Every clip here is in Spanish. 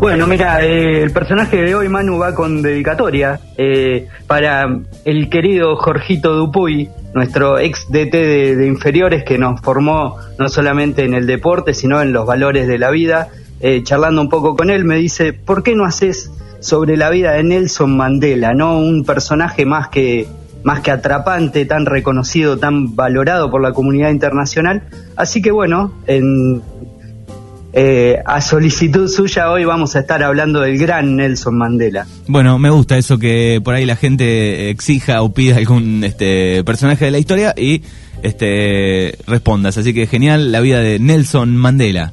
Bueno, mira, eh, el personaje de hoy, Manu, va con dedicatoria eh, para el querido Jorgito Dupuy, nuestro ex DT de, inferiores que nos formó no solamente en el deporte, sino en los valores de la vida. Eh, charlando un poco con él, me dice, ¿por qué no haces sobre la vida de Nelson Mandela, no un personaje más que más que atrapante, tan reconocido, tan valorado por la comunidad internacional. Así que bueno, en eh, a solicitud suya hoy vamos a estar hablando del gran Nelson Mandela. Bueno, me gusta eso que por ahí la gente exija o pida algún este, personaje de la historia y este, respondas. Así que genial la vida de Nelson Mandela.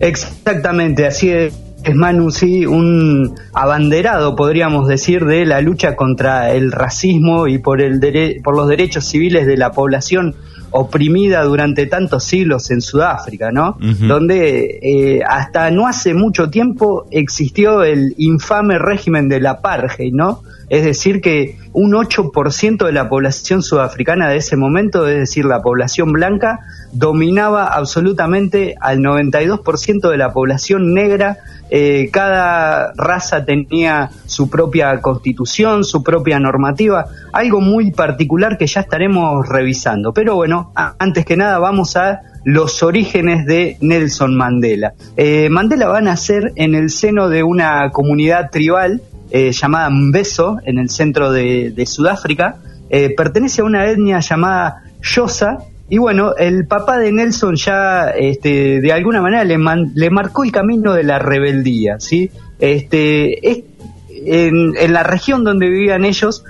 Exactamente, así es. Manu, sí, un abanderado, podríamos decir, de la lucha contra el racismo y por, el por los derechos civiles de la población oprimida durante tantos siglos en Sudáfrica, ¿no? Donde eh, hasta no hace mucho tiempo existió el infame régimen del apartheid, ¿no? Es decir, que un 8% de la población sudafricana de ese momento, es decir, la población blanca, dominaba absolutamente al 92% de la población negra. Eh, cada raza tenía su propia constitución, su propia normativa, algo muy particular que ya estaremos revisando. Pero bueno, antes que nada vamos a los orígenes de Nelson Mandela. Eh, Mandela va a nacer en el seno de una comunidad tribal eh, llamada Mbeso, en el centro de, Sudáfrica. Eh, pertenece a una etnia llamada Yosa. Y bueno, el papá de Nelson ya este, de alguna manera le, le marcó el camino de la rebeldía. ¿sí? Este, en, en la región donde vivían ellos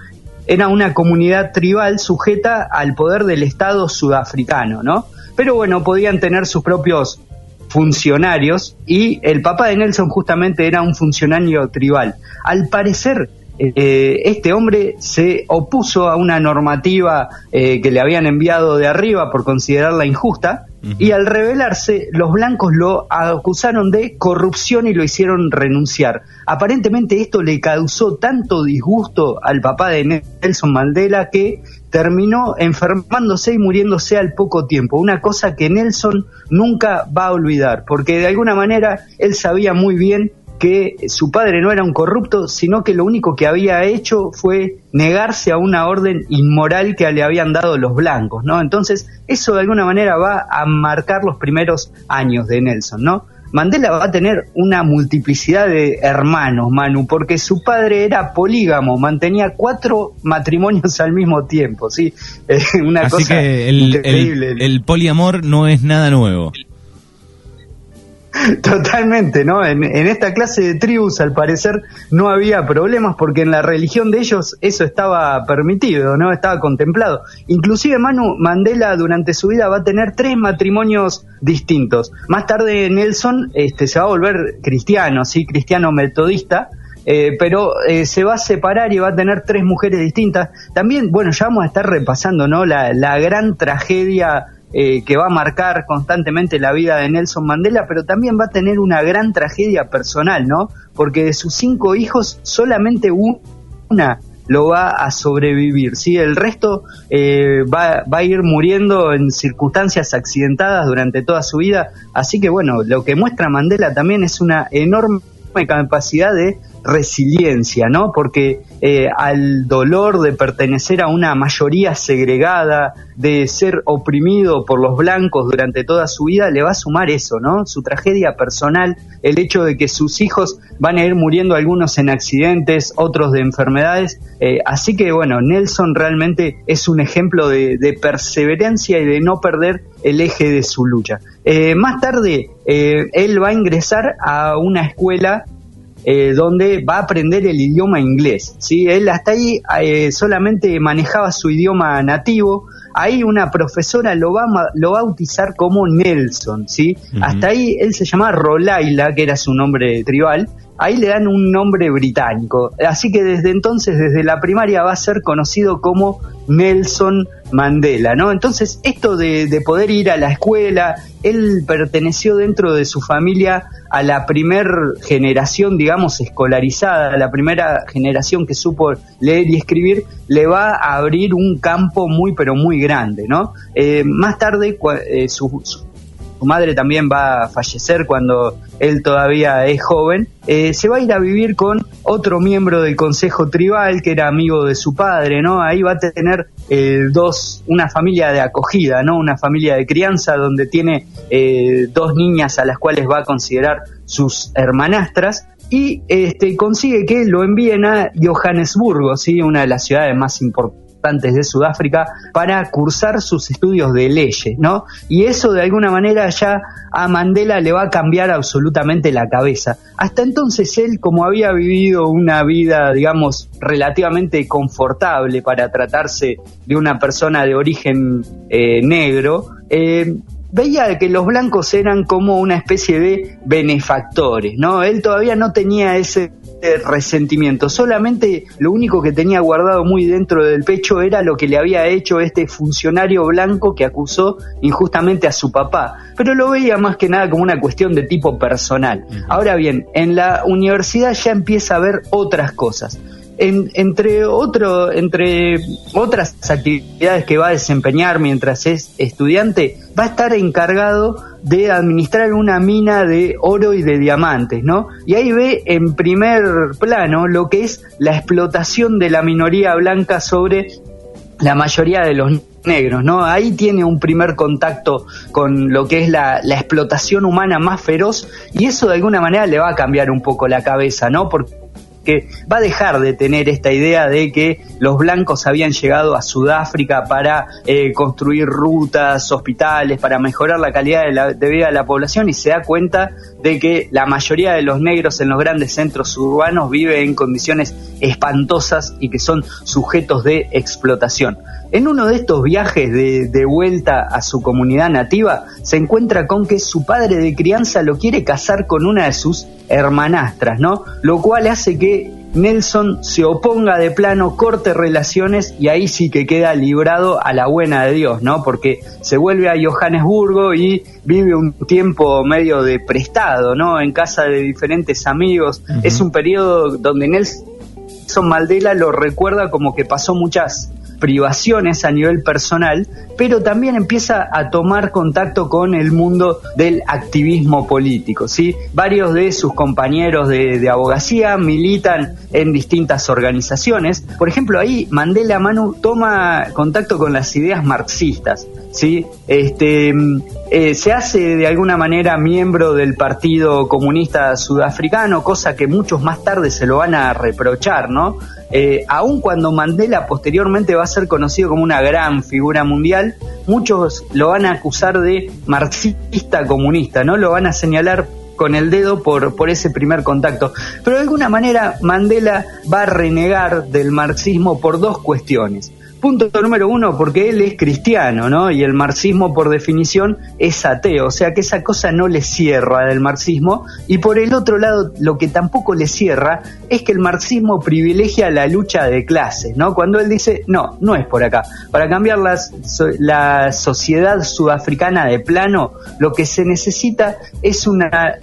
era una comunidad tribal sujeta al poder del Estado sudafricano, ¿no? Pero bueno, podían tener sus propios funcionarios y el papá de Nelson justamente era un funcionario tribal. Al parecer, eh, este hombre se opuso a una normativa eh, que le habían enviado de arriba por considerarla injusta y al rebelarse los blancos lo acusaron de corrupción y lo hicieron renunciar. Aparentemente esto le causó tanto disgusto al papá de Nelson Mandela que terminó enfermándose y muriéndose al poco tiempo, una cosa que Nelson nunca va a olvidar, porque de alguna manera él sabía muy bien que su padre no era un corrupto, sino que lo único que había hecho fue negarse a una orden inmoral que le habían dado los blancos, ¿no? Entonces, eso de alguna manera va a marcar los primeros años de Nelson, ¿no? Mandela va a tener una multiplicidad de hermanos, Manu, porque su padre era polígamo, mantenía cuatro matrimonios al mismo tiempo, ¿sí? una Así cosa que el, el poliamor no es nada nuevo. Totalmente, ¿no? En, esta clase de tribus al parecer no había problemas porque en la religión de ellos eso estaba permitido, ¿no? Estaba contemplado. Inclusive Manu Mandela durante su vida va a tener tres matrimonios distintos. Más tarde Nelson este, se va a volver cristiano, ¿sí? Cristiano metodista. Eh, pero eh, se va a separar y va a tener tres mujeres distintas. También, bueno, ya vamos a estar repasando, ¿no? La, la gran tragedia eh, que va a marcar constantemente la vida de Nelson Mandela, pero también va a tener una gran tragedia personal, ¿no? Porque de sus cinco hijos, solamente una lo va a sobrevivir, ¿sí? El resto eh, va, va, a ir muriendo en circunstancias accidentadas durante toda su vida, así que bueno, lo que muestra Mandela también es una enorme capacidad de resiliencia, ¿no? Porque eh, al dolor de pertenecer a una mayoría segregada, de ser oprimido por los blancos durante toda su vida, le va a sumar eso, ¿no? Su tragedia personal, el hecho de que sus hijos van a ir muriendo algunos en accidentes, otros de enfermedades. Eh, así que, bueno, Nelson realmente es un ejemplo de, perseverancia y de no perder el eje de su lucha. Eh, más tarde, él va a ingresar a una escuela eh, donde va a aprender el idioma inglés. ¿sí? Él hasta ahí eh, solamente manejaba su idioma nativo. Ahí una profesora lo va, a, lo va a bautizar como Nelson. ¿sí? Hasta ahí él se llamaba Rolaila, que era su nombre tribal. Ahí le dan un nombre británico. Así que desde entonces, desde la primaria, va a ser conocido como Nelson Mandela, ¿no? Entonces, esto de, de, poder ir a la escuela, él perteneció dentro de su familia a la primer generación, digamos, escolarizada, la primera generación que supo leer y escribir, le va a abrir un campo muy, pero muy grande, ¿no? Eh, más tarde, eh, su madre también va a fallecer cuando él todavía es joven, eh, se va a ir a vivir con otro miembro del Consejo Tribal que era amigo de su padre, ¿no? Ahí va a tener eh, dos, una familia de acogida, ¿no? Una familia de crianza donde tiene eh, dos niñas a las cuales va a considerar sus hermanastras y este, consigue que lo envíen a Johannesburgo, ¿sí? una de las ciudades más importantes de Sudáfrica para cursar sus estudios de leyes, ¿no? Y eso de alguna manera ya a Mandela le va a cambiar absolutamente la cabeza. Hasta entonces él, como había vivido una vida, digamos, relativamente confortable para tratarse de una persona de origen eh, negro, eh, veía que los blancos eran como una especie de benefactores, ¿no? Él todavía no tenía ese resentimiento, solamente lo único que tenía guardado muy dentro del pecho era lo que le había hecho este funcionario blanco que acusó injustamente a su papá, pero lo veía más que nada como una cuestión de tipo personal. Ahora bien, en la universidad ya empieza a ver otras cosas entre, otro, entre otras actividades que va a desempeñar mientras es estudiante, va a estar encargado de administrar una mina de oro y de diamantes, ¿no? Y ahí ve en primer plano lo que es la explotación de la minoría blanca sobre la mayoría de los negros, ¿no? Ahí tiene un primer contacto con lo que es la, la, explotación humana más feroz y eso de alguna manera le va a cambiar un poco la cabeza, ¿no? Porque que va a dejar de tener esta idea de que los blancos habían llegado a Sudáfrica para eh, construir rutas, hospitales, para mejorar la calidad de, vida de la población y se da cuenta de que la mayoría de los negros en los grandes centros urbanos viven en condiciones espantosas y que son sujetos de explotación. En uno de estos viajes de, de, vuelta a su comunidad nativa, se encuentra con que su padre de crianza lo quiere casar con una de sus hermanastras, ¿no? Lo cual hace que Nelson se oponga de plano, corte relaciones y ahí sí que queda librado a la buena de Dios, ¿no? Porque se vuelve a Johannesburgo y vive un tiempo medio de prestado, ¿no? En casa de diferentes amigos. Es un periodo donde Nelson Mandela lo recuerda como que pasó muchas privaciones a nivel personal, pero también empieza a tomar contacto con el mundo del activismo político. ¿sí? Varios de sus compañeros de, de abogacía militan en distintas organizaciones. Por ejemplo, ahí Mandela Manu toma contacto con las ideas marxistas. ¿Sí? Este, eh, se hace de alguna manera miembro del Partido Comunista Sudafricano, cosa que muchos más tarde se lo van a reprochar, ¿no? Eh, aun cuando Mandela posteriormente va a ser conocido como una gran figura mundial, muchos lo van a acusar de marxista comunista, ¿no? Lo van a señalar con el dedo por, por ese primer contacto. Pero de alguna manera Mandela va a renegar del marxismo por dos cuestiones. Punto número uno, porque él es cristiano, ¿no? Y el marxismo, por definición, es ateo, o sea que esa cosa no le cierra del marxismo. Y por el otro lado, lo que tampoco le cierra es que el marxismo privilegia la lucha de clases, ¿no? Cuando él dice, no, no es por acá. Para cambiar la, la sociedad sudafricana de plano, lo que se necesita es una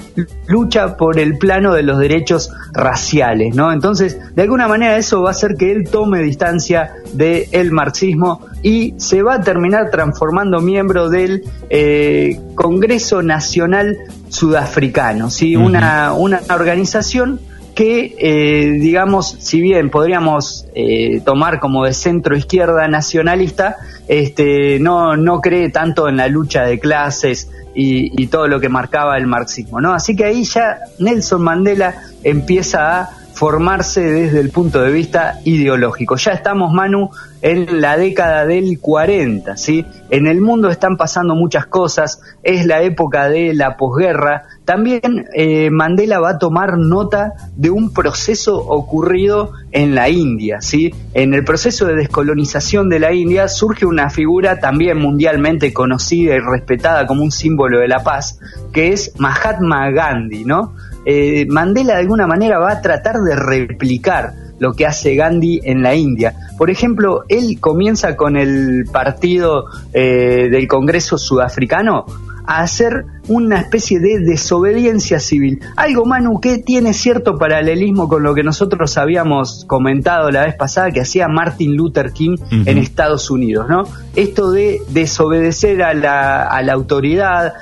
lucha por el plano de los derechos raciales, ¿no? Entonces, de alguna manera eso va a hacer que él tome distancia de el marxismo y se va a terminar transformando miembro del eh, Congreso Nacional Sudafricano, ¿sí? una, una organización que, eh, digamos, si bien podríamos eh, tomar como de centro izquierda nacionalista, este, no, no cree tanto en la lucha de clases y, y todo lo que marcaba el marxismo, ¿no? Así que ahí ya Nelson Mandela empieza a formarse desde el punto de vista ideológico. Ya estamos, Manu, en la década del 40, ¿sí? En el mundo están pasando muchas cosas, es la época de la posguerra. También eh, Mandela va a tomar nota de un proceso ocurrido en la India, ¿sí? En el proceso de descolonización de la India surge una figura también mundialmente conocida y respetada como un símbolo de la paz, que es Mahatma Gandhi, ¿no? Eh, Mandela de alguna manera va a tratar de replicar lo que hace Gandhi en la India. Por ejemplo, él comienza con el partido eh, del Congreso Sudafricano a hacer una especie de desobediencia civil. Algo, Manu, que tiene cierto paralelismo con lo que nosotros habíamos comentado la vez pasada que hacía Martin Luther King en Estados Unidos, ¿no? Esto de desobedecer a la, a la autoridad,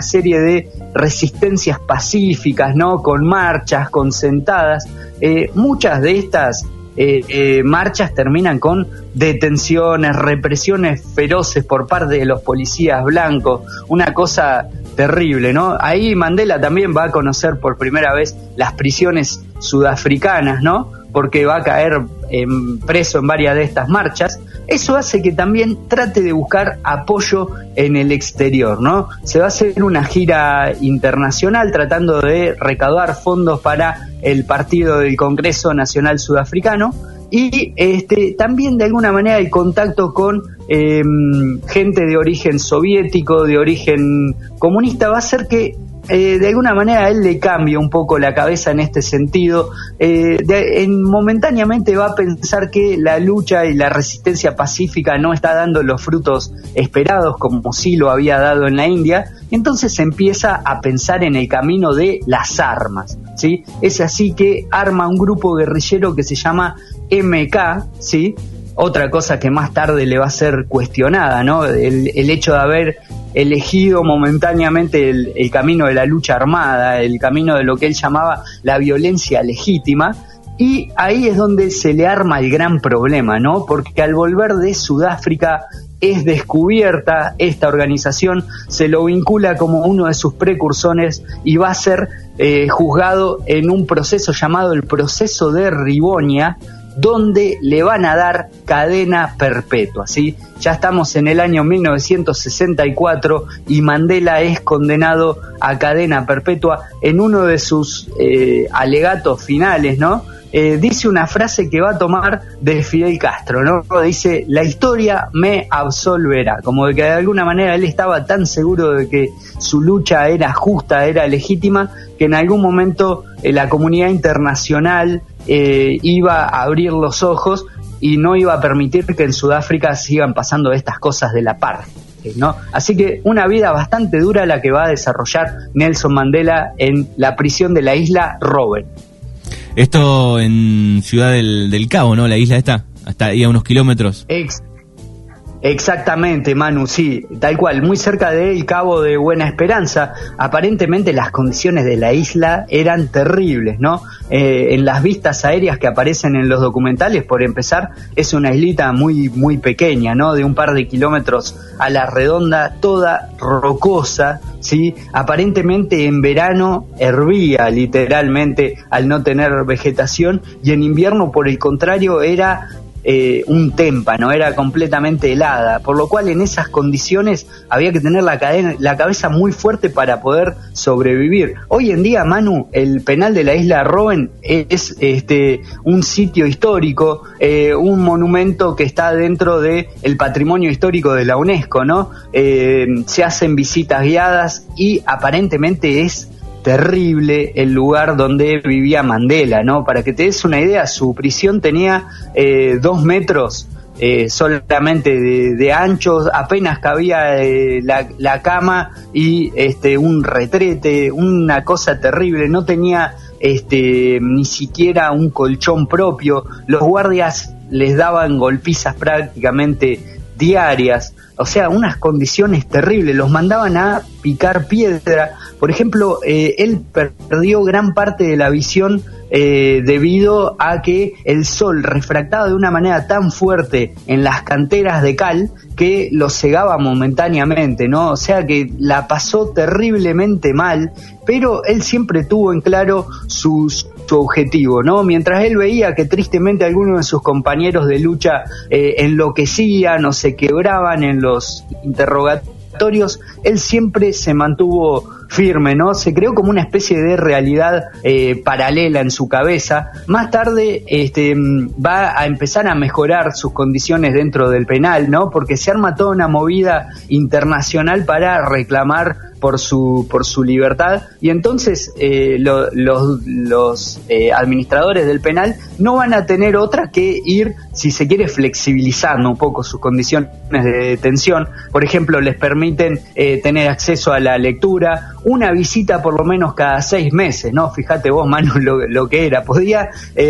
serie de resistencias pacíficas, ¿no? Con marchas, con sentadas. Eh, muchas de estas eh, eh, marchas terminan con detenciones, represiones feroces por parte de los policías blancos, una cosa terrible, ¿no? Ahí Mandela también va a conocer por primera vez las prisiones sudafricanas, ¿no? Porque va a caer preso en varias de estas marchas. Eso hace que también trate de buscar apoyo en el exterior, ¿no? Se va a hacer una gira internacional tratando de recaudar fondos para el partido del Congreso Nacional Sudafricano y este, también de alguna manera el contacto con em, gente de origen soviético, de origen comunista, va a hacer que eh, de alguna manera él le cambia un poco la cabeza en este sentido. Eh, en, momentáneamente va a pensar que la lucha y la resistencia pacífica no está dando los frutos esperados como sí lo había dado en la India. Entonces empieza a pensar en el camino de las armas. ¿sí? Es así que arma un grupo guerrillero que se llama MK, ¿sí? Otra cosa que más tarde le va a ser cuestionada, ¿no? El, hecho de haber elegido momentáneamente el, el, camino de la lucha armada, el camino de lo que él llamaba la violencia legítima, y ahí es donde se le arma el gran problema, ¿no? Porque al volver de Sudáfrica es descubierta esta organización, se lo vincula como uno de sus precursores y va a ser eh, juzgado en un proceso llamado el proceso de Ribonia, donde le van a dar cadena perpetua, ¿sí? Ya estamos en el año 1964 y Mandela es condenado a cadena perpetua en uno de sus eh, alegatos finales, ¿no? Eh, dice una frase que va a tomar de Fidel Castro, ¿no? Dice, la historia me absolverá, como de que de alguna manera él estaba tan seguro de que su lucha era justa, era legítima, que en algún momento eh, la comunidad internacional eh, iba a abrir los ojos y no iba a permitir que en Sudáfrica sigan pasando estas cosas de la par. ¿no? Así que una vida bastante dura la que va a desarrollar Nelson Mandela en la prisión de la isla Robert. Esto en Ciudad del, Cabo, ¿no? La isla está, hasta ahí a unos kilómetros. Exactamente, Manu, sí, tal cual, muy cerca del Cabo de Buena Esperanza. Aparentemente las condiciones de la isla eran terribles, ¿no? Eh, en las vistas aéreas que aparecen en los documentales, por empezar, es una islita muy, muy pequeña, ¿no? De un par de kilómetros a la redonda, toda rocosa, ¿sí? Aparentemente en verano hervía literalmente al no tener vegetación y en invierno, por el contrario, era eh, un témpano, era completamente helada, por lo cual en esas condiciones había que tener la, cadena, la cabeza muy fuerte para poder sobrevivir. Hoy en día, Manu, el penal de la isla Roen es este, un sitio histórico, eh, un monumento que está dentro del el patrimonio histórico de la UNESCO, ¿no? Eh, se hacen visitas guiadas y aparentemente es terrible el lugar donde vivía Mandela, ¿no? Para que te des una idea, su prisión tenía eh, dos metros eh, solamente de, anchos, apenas cabía eh, la, cama y este un retrete, una cosa terrible, no tenía este ni siquiera un colchón propio, los guardias les daban golpizas prácticamente diarias, o sea, unas condiciones terribles, los mandaban a picar piedra. Por ejemplo, eh, él perdió gran parte de la visión eh, debido a que el sol refractaba de una manera tan fuerte en las canteras de cal que lo cegaba momentáneamente, ¿no? O sea que la pasó terriblemente mal, pero él siempre tuvo en claro sus su objetivo, ¿no? Mientras él veía que tristemente algunos de sus compañeros de lucha eh, enloquecían o se quebraban en los interrogatorios, él siempre se mantuvo firme, ¿no? Se creó como una especie de realidad eh, paralela en su cabeza. Más tarde este, va a empezar a mejorar sus condiciones dentro del penal, ¿no? Porque se arma toda una movida internacional para reclamar por su, por su libertad y entonces eh, los, los eh, administradores del penal no van a tener otra que ir, si se quiere, flexibilizando un poco sus condiciones de detención. Por ejemplo, les permiten eh, tener acceso a la lectura, una visita por lo menos cada seis meses, ¿no? Fíjate vos, Manu, lo, lo que era. Podía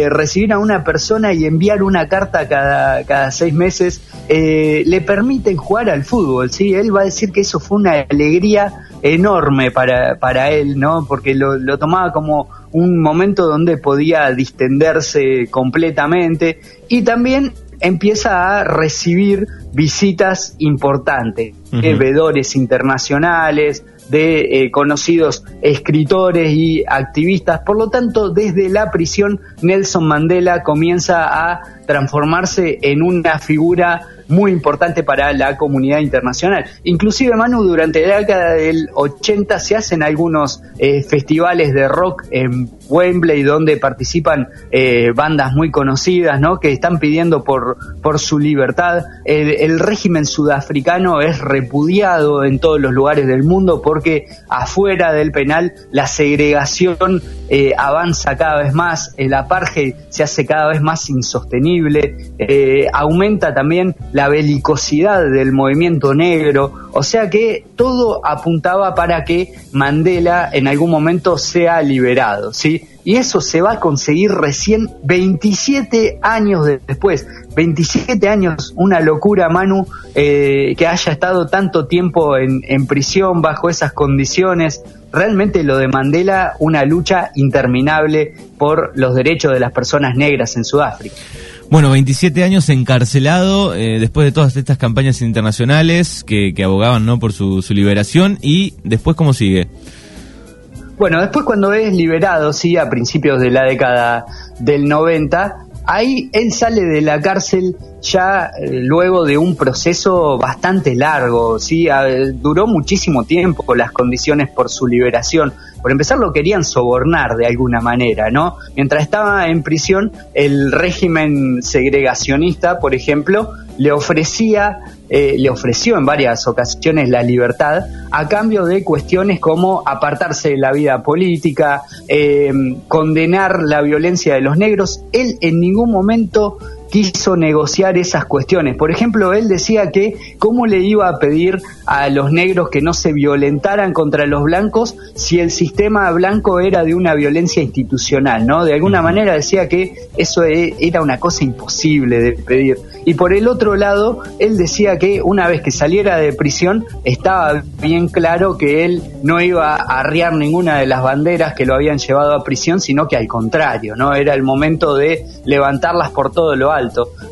recibir a una persona y enviar una carta cada, cada seis meses. le permiten jugar al fútbol, ¿sí? Él va a decir que eso fue una alegría enorme para, para él, ¿no? Porque lo, lo tomaba como un momento donde podía distenderse completamente y también empieza a recibir visitas importantes, de veedores internacionales, de eh, conocidos escritores y activistas. Por lo tanto, desde la prisión, Nelson Mandela comienza a transformarse en una figura muy importante para la comunidad internacional. Inclusive, Manu, durante la década del 80 se hacen algunos eh, festivales de rock en Wembley donde participan eh, bandas muy conocidas, ¿no? Que están pidiendo por, por su libertad. El, régimen sudafricano es repudiado en todos los lugares del mundo porque afuera del penal la segregación eh, avanza cada vez más, el apartheid se hace cada vez más insostenible, aumenta también la belicosidad del movimiento negro, o sea que todo apuntaba para que Mandela en algún momento sea liberado, ¿sí? Y eso se va a conseguir recién 27 años después. 27 años, una locura, Manu, eh, que haya estado tanto tiempo en prisión bajo esas condiciones. Realmente lo de Mandela, una lucha interminable por los derechos de las personas negras en Sudáfrica. Bueno, 27 años encarcelado eh, después de todas estas campañas internacionales que, abogaban ¿no? por su, liberación y después cómo sigue. Bueno, después cuando es liberado, sí, a principios de la década del 90, ahí él sale de la cárcel ya eh, luego de un proceso bastante largo, sí, duró muchísimo tiempo las condiciones por su liberación. Por empezar lo querían sobornar de alguna manera, ¿no? Mientras estaba en prisión, el régimen segregacionista, por ejemplo, le ofrecía, eh, le ofreció en varias ocasiones la libertad a cambio de cuestiones como apartarse de la vida política, eh, condenar la violencia de los negros. Él en ningún momento quiso negociar esas cuestiones. Por ejemplo, él decía que cómo le iba a pedir a los negros que no se violentaran contra los blancos si el sistema blanco era de una violencia institucional, ¿no? De alguna manera decía que eso e, era una cosa imposible de pedir. Y por el otro lado, él decía que una vez que saliera de prisión estaba bien claro que él no iba a arriar ninguna de las banderas que lo habían llevado a prisión, sino que al contrario, ¿no? Era el momento de levantarlas por todo lo alto.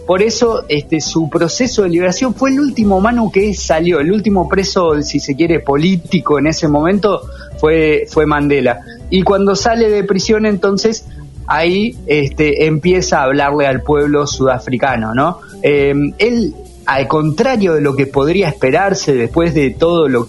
Por eso, este, su proceso de liberación fue el último mano que salió, el último preso, si se quiere, político en ese momento fue, fue Mandela. Y cuando sale de prisión, entonces ahí este, empieza a hablarle al pueblo sudafricano, ¿no? Eh, él, al contrario de lo que podría esperarse después de todo lo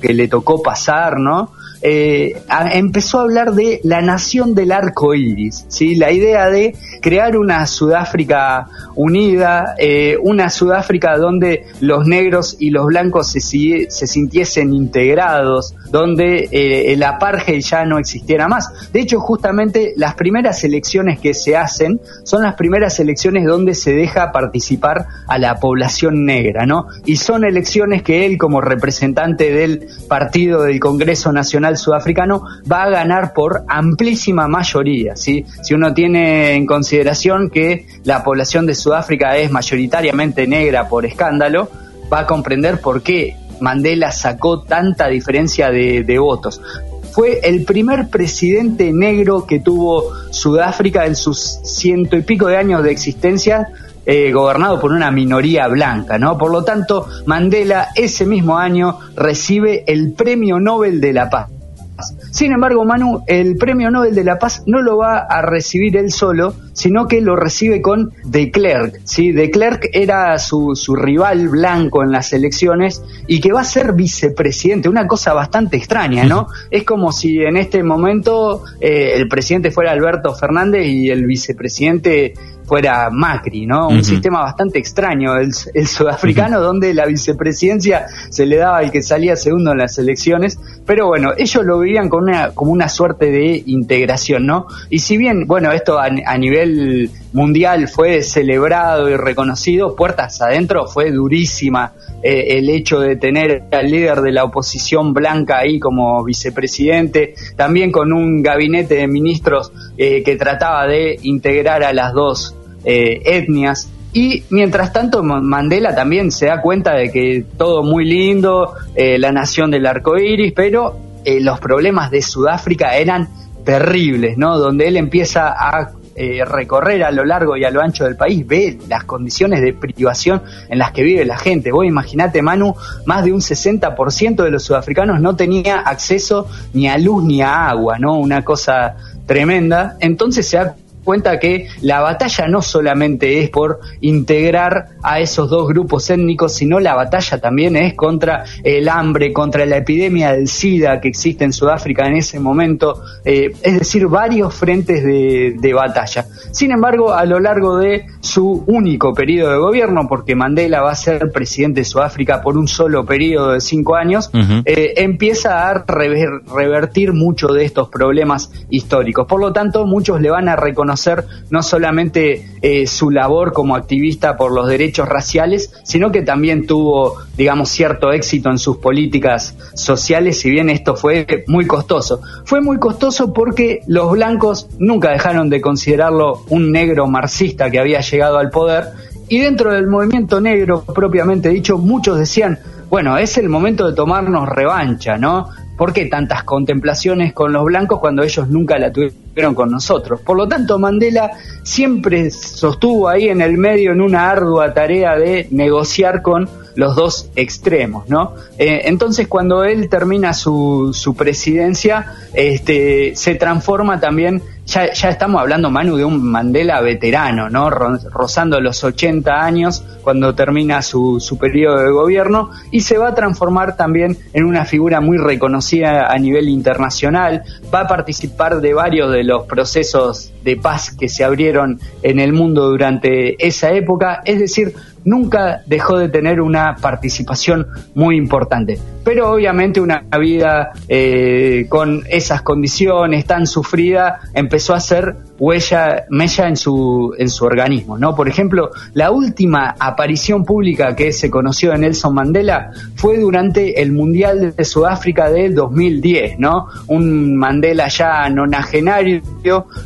que le tocó pasar, ¿no? Eh, empezó a hablar de la nación del arco iris, ¿sí? la idea de crear una Sudáfrica unida, eh, una Sudáfrica donde los negros y los blancos se, se sintiesen integrados, donde eh, el apartheid ya no existiera más. De hecho, justamente las primeras elecciones que se hacen son las primeras elecciones donde se deja participar a la población negra, ¿no? Y son elecciones que él, como representante del partido del Congreso Nacional sudafricano va a ganar por amplísima mayoría. ¿sí? Si uno tiene en consideración que la población de Sudáfrica es mayoritariamente negra por escándalo, va a comprender por qué Mandela sacó tanta diferencia de, votos fue el primer presidente negro que tuvo Sudáfrica en sus ciento y pico de años de existencia, eh, gobernado por una minoría blanca, ¿no? Por lo tanto, Mandela ese mismo año recibe el Premio Nobel de la Paz. Sin embargo, Manu, el Premio Nobel de la Paz no lo va a recibir él solo, sino que lo recibe con De Klerk. ¿sí? De Klerk era su, rival blanco en las elecciones y que va a ser vicepresidente, una cosa bastante extraña, ¿no? Es como si en este momento eh, el presidente fuera Alberto Fernández y el vicepresidente fuera Macri, ¿no? Un sistema bastante extraño, el, sudafricano, donde la vicepresidencia se le daba al que salía segundo en las elecciones, pero bueno, ellos lo veían con una, como una suerte de integración, ¿no? Y si bien, bueno, esto a, nivel mundial fue celebrado y reconocido, puertas adentro fue durísima eh, el hecho de tener al líder de la oposición blanca ahí como vicepresidente, también con un gabinete de ministros eh, que trataba de integrar a las dos eh, etnias. Y mientras tanto, Mandela también se da cuenta de que todo muy lindo, la nación del arco iris, pero los problemas de Sudáfrica eran terribles, ¿no? Donde él empieza a eh, recorrer a lo largo y a lo ancho del país, ve las condiciones de privación en las que vive la gente. Vos imaginate, Manu, más de un 60% de los sudafricanos no tenía acceso ni a luz ni a agua, ¿no? Una cosa tremenda. Entonces se da cuenta que la batalla no solamente es por integrar a esos dos grupos étnicos, sino la batalla también es contra el hambre, contra la epidemia del SIDA que existe en Sudáfrica en ese momento, eh, es decir, varios frentes de, batalla. Sin embargo, a lo largo de su único periodo de gobierno, porque Mandela va a ser presidente de Sudáfrica por un solo periodo de cinco años, eh, empieza a revertir muchos de estos problemas históricos. Por lo tanto, muchos le van a reconocer no solamente eh, su labor como activista por los derechos raciales, sino que también tuvo, digamos, cierto éxito en sus políticas sociales, si bien esto fue muy costoso. Fue muy costoso porque los blancos nunca dejaron de considerarlo un negro marxista que había llegado al poder, y dentro del movimiento negro propiamente dicho, muchos decían, bueno, es el momento de tomarnos revancha, ¿no? ¿Por qué tantas contemplaciones con los blancos cuando ellos nunca la tuvieron con nosotros? Por lo tanto, Mandela siempre sostuvo ahí en el medio en una ardua tarea de negociar con los dos extremos, ¿no? Eh, entonces, cuando él termina su, su presidencia, este, se transforma también ya, estamos hablando, Manu, de un Mandela veterano, ¿no? Rozando los 80 años cuando termina su, su periodo de gobierno y se va a transformar también en una figura muy reconocida a nivel internacional. Va a participar de varios de los procesos de paz que se abrieron en el mundo durante esa época. Es decir, nunca dejó de tener una participación muy importante. Pero obviamente una vida eh, con esas condiciones tan sufrida empezó a hacer huella, mella en su, en su organismo, ¿no? Por ejemplo, la última aparición pública que se conoció de Nelson Mandela fue durante el Mundial de Sudáfrica del 2010, ¿no? Un Mandela ya nonagenario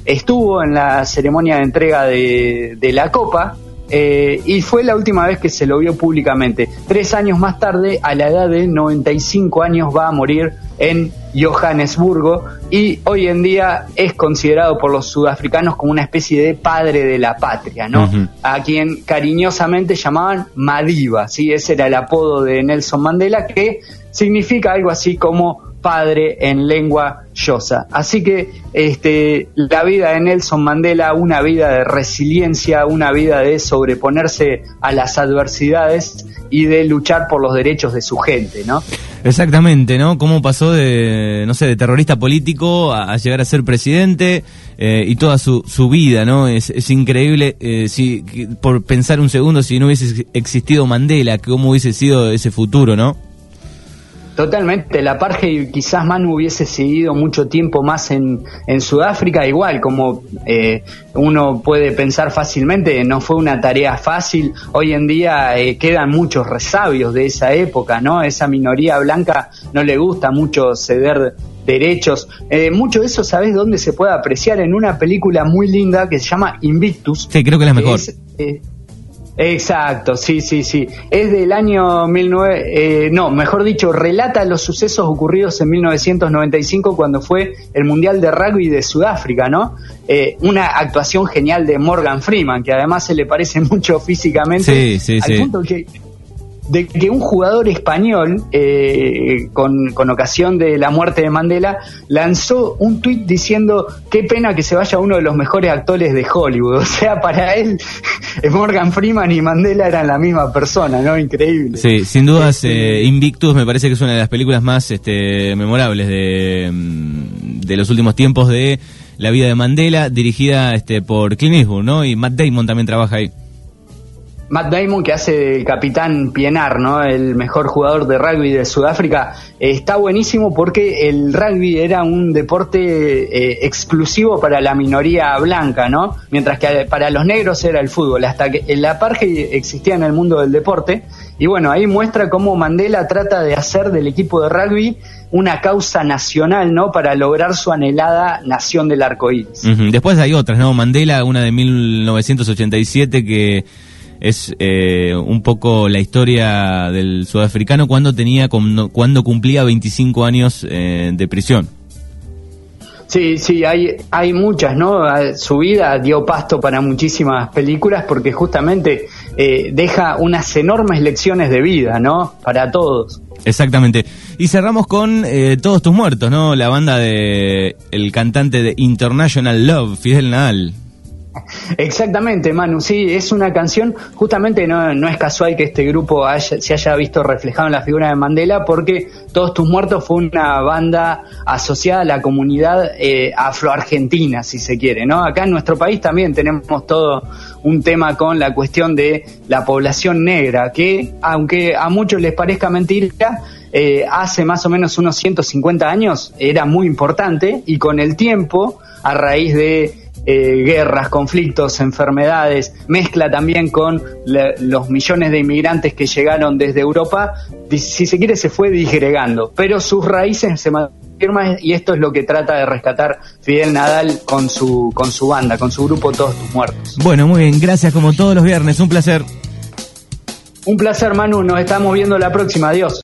estuvo en la ceremonia de entrega de, de la Copa, eh, y fue la última vez que se lo vio públicamente. Tres años más tarde, a la edad de 95 años, va a morir en Johannesburgo y hoy en día es considerado por los sudafricanos como una especie de padre de la patria, ¿no? A quien cariñosamente llamaban Madiba, ¿sí? Ese era el apodo de Nelson Mandela, que significa algo así como padre en lengua yosa. Así que este, la vida de Nelson Mandela, una vida de resiliencia, una vida de sobreponerse a las adversidades y de luchar por los derechos de su gente, ¿no? Exactamente, ¿no? Cómo pasó de, no sé, de terrorista político a, llegar a ser presidente eh, y toda su, su vida, ¿no? Es, increíble, eh, si, por pensar un segundo, si no hubiese existido Mandela, cómo hubiese sido ese futuro, ¿no? Totalmente, la Parge quizás Manu hubiese seguido mucho tiempo más en, en Sudáfrica, igual como eh, uno puede pensar fácilmente, no fue una tarea fácil, hoy en día eh, quedan muchos resabios de esa época, ¿no? Esa minoría blanca no le gusta mucho ceder derechos, eh, mucho de eso, ¿sabes dónde se puede apreciar? En una película muy linda que se llama Invictus. Sí, creo que es la mejor. Exacto, sí, sí, sí. Es del año 19, eh, no, mejor dicho, relata los sucesos ocurridos en 1995 cuando fue el Mundial de Rugby de Sudáfrica, ¿no? Eh, una actuación genial de Morgan Freeman, que además se le parece mucho físicamente. Sí, sí, al punto que de que un jugador español, eh, con, con, ocasión de la muerte de Mandela, lanzó un tuit diciendo qué pena que se vaya uno de los mejores actores de Hollywood. O sea, para él, Morgan Freeman y Mandela eran la misma persona, ¿no? Increíble. Sí, sin dudas, este, eh, Invictus me parece que es una de las películas más este, memorables de, mm, de los últimos tiempos de la vida de Mandela, dirigida este, por Clint Eastwood, ¿no? Y Matt Damon también trabaja ahí. Matt Damon, que hace el capitán Pienar, ¿no? El mejor jugador de rugby de Sudáfrica, está buenísimo porque el rugby era un deporte eh, exclusivo para la minoría blanca, ¿no? Mientras que para los negros era el fútbol, hasta que el apartheid existía en el mundo del deporte. Y bueno, ahí muestra cómo Mandela trata de hacer del equipo de rugby una causa nacional, ¿no? Para lograr su anhelada nación del arcoíris. Después hay otras, ¿no? Mandela, una de 1987 que es eh, un poco la historia del sudafricano cuando tenía cuando cumplía 25 años eh, de prisión. Sí, sí, hay, hay muchas, ¿no? Su vida dio pasto para muchísimas películas porque justamente eh, deja unas enormes lecciones de vida, ¿no? Para todos. Exactamente. Y cerramos con eh, Todos tus muertos, ¿no? La banda de el cantante de International Love, Fidel Nadal. Exactamente, Manu, sí, es una canción, justamente no, es casual que este grupo se haya visto reflejado en la figura de Mandela, porque Todos tus muertos fue una banda asociada a la comunidad eh, afroargentina, si se quiere, ¿no? Acá en nuestro país también tenemos todo un tema con la cuestión de la población negra, que aunque a muchos les parezca mentira, eh, hace más o menos unos 150 años era muy importante y con el tiempo, a raíz de eh, guerras, conflictos, enfermedades, mezcla también con los millones de inmigrantes que llegaron desde Europa, si se quiere se fue disgregando, pero sus raíces se mantuvieron y esto es lo que trata de rescatar Fidel Nadal con su, con su banda, con su grupo Todos tus muertos. Bueno, muy bien, gracias como todos los viernes, un placer. Un placer Manu, nos estamos viendo la próxima, adiós.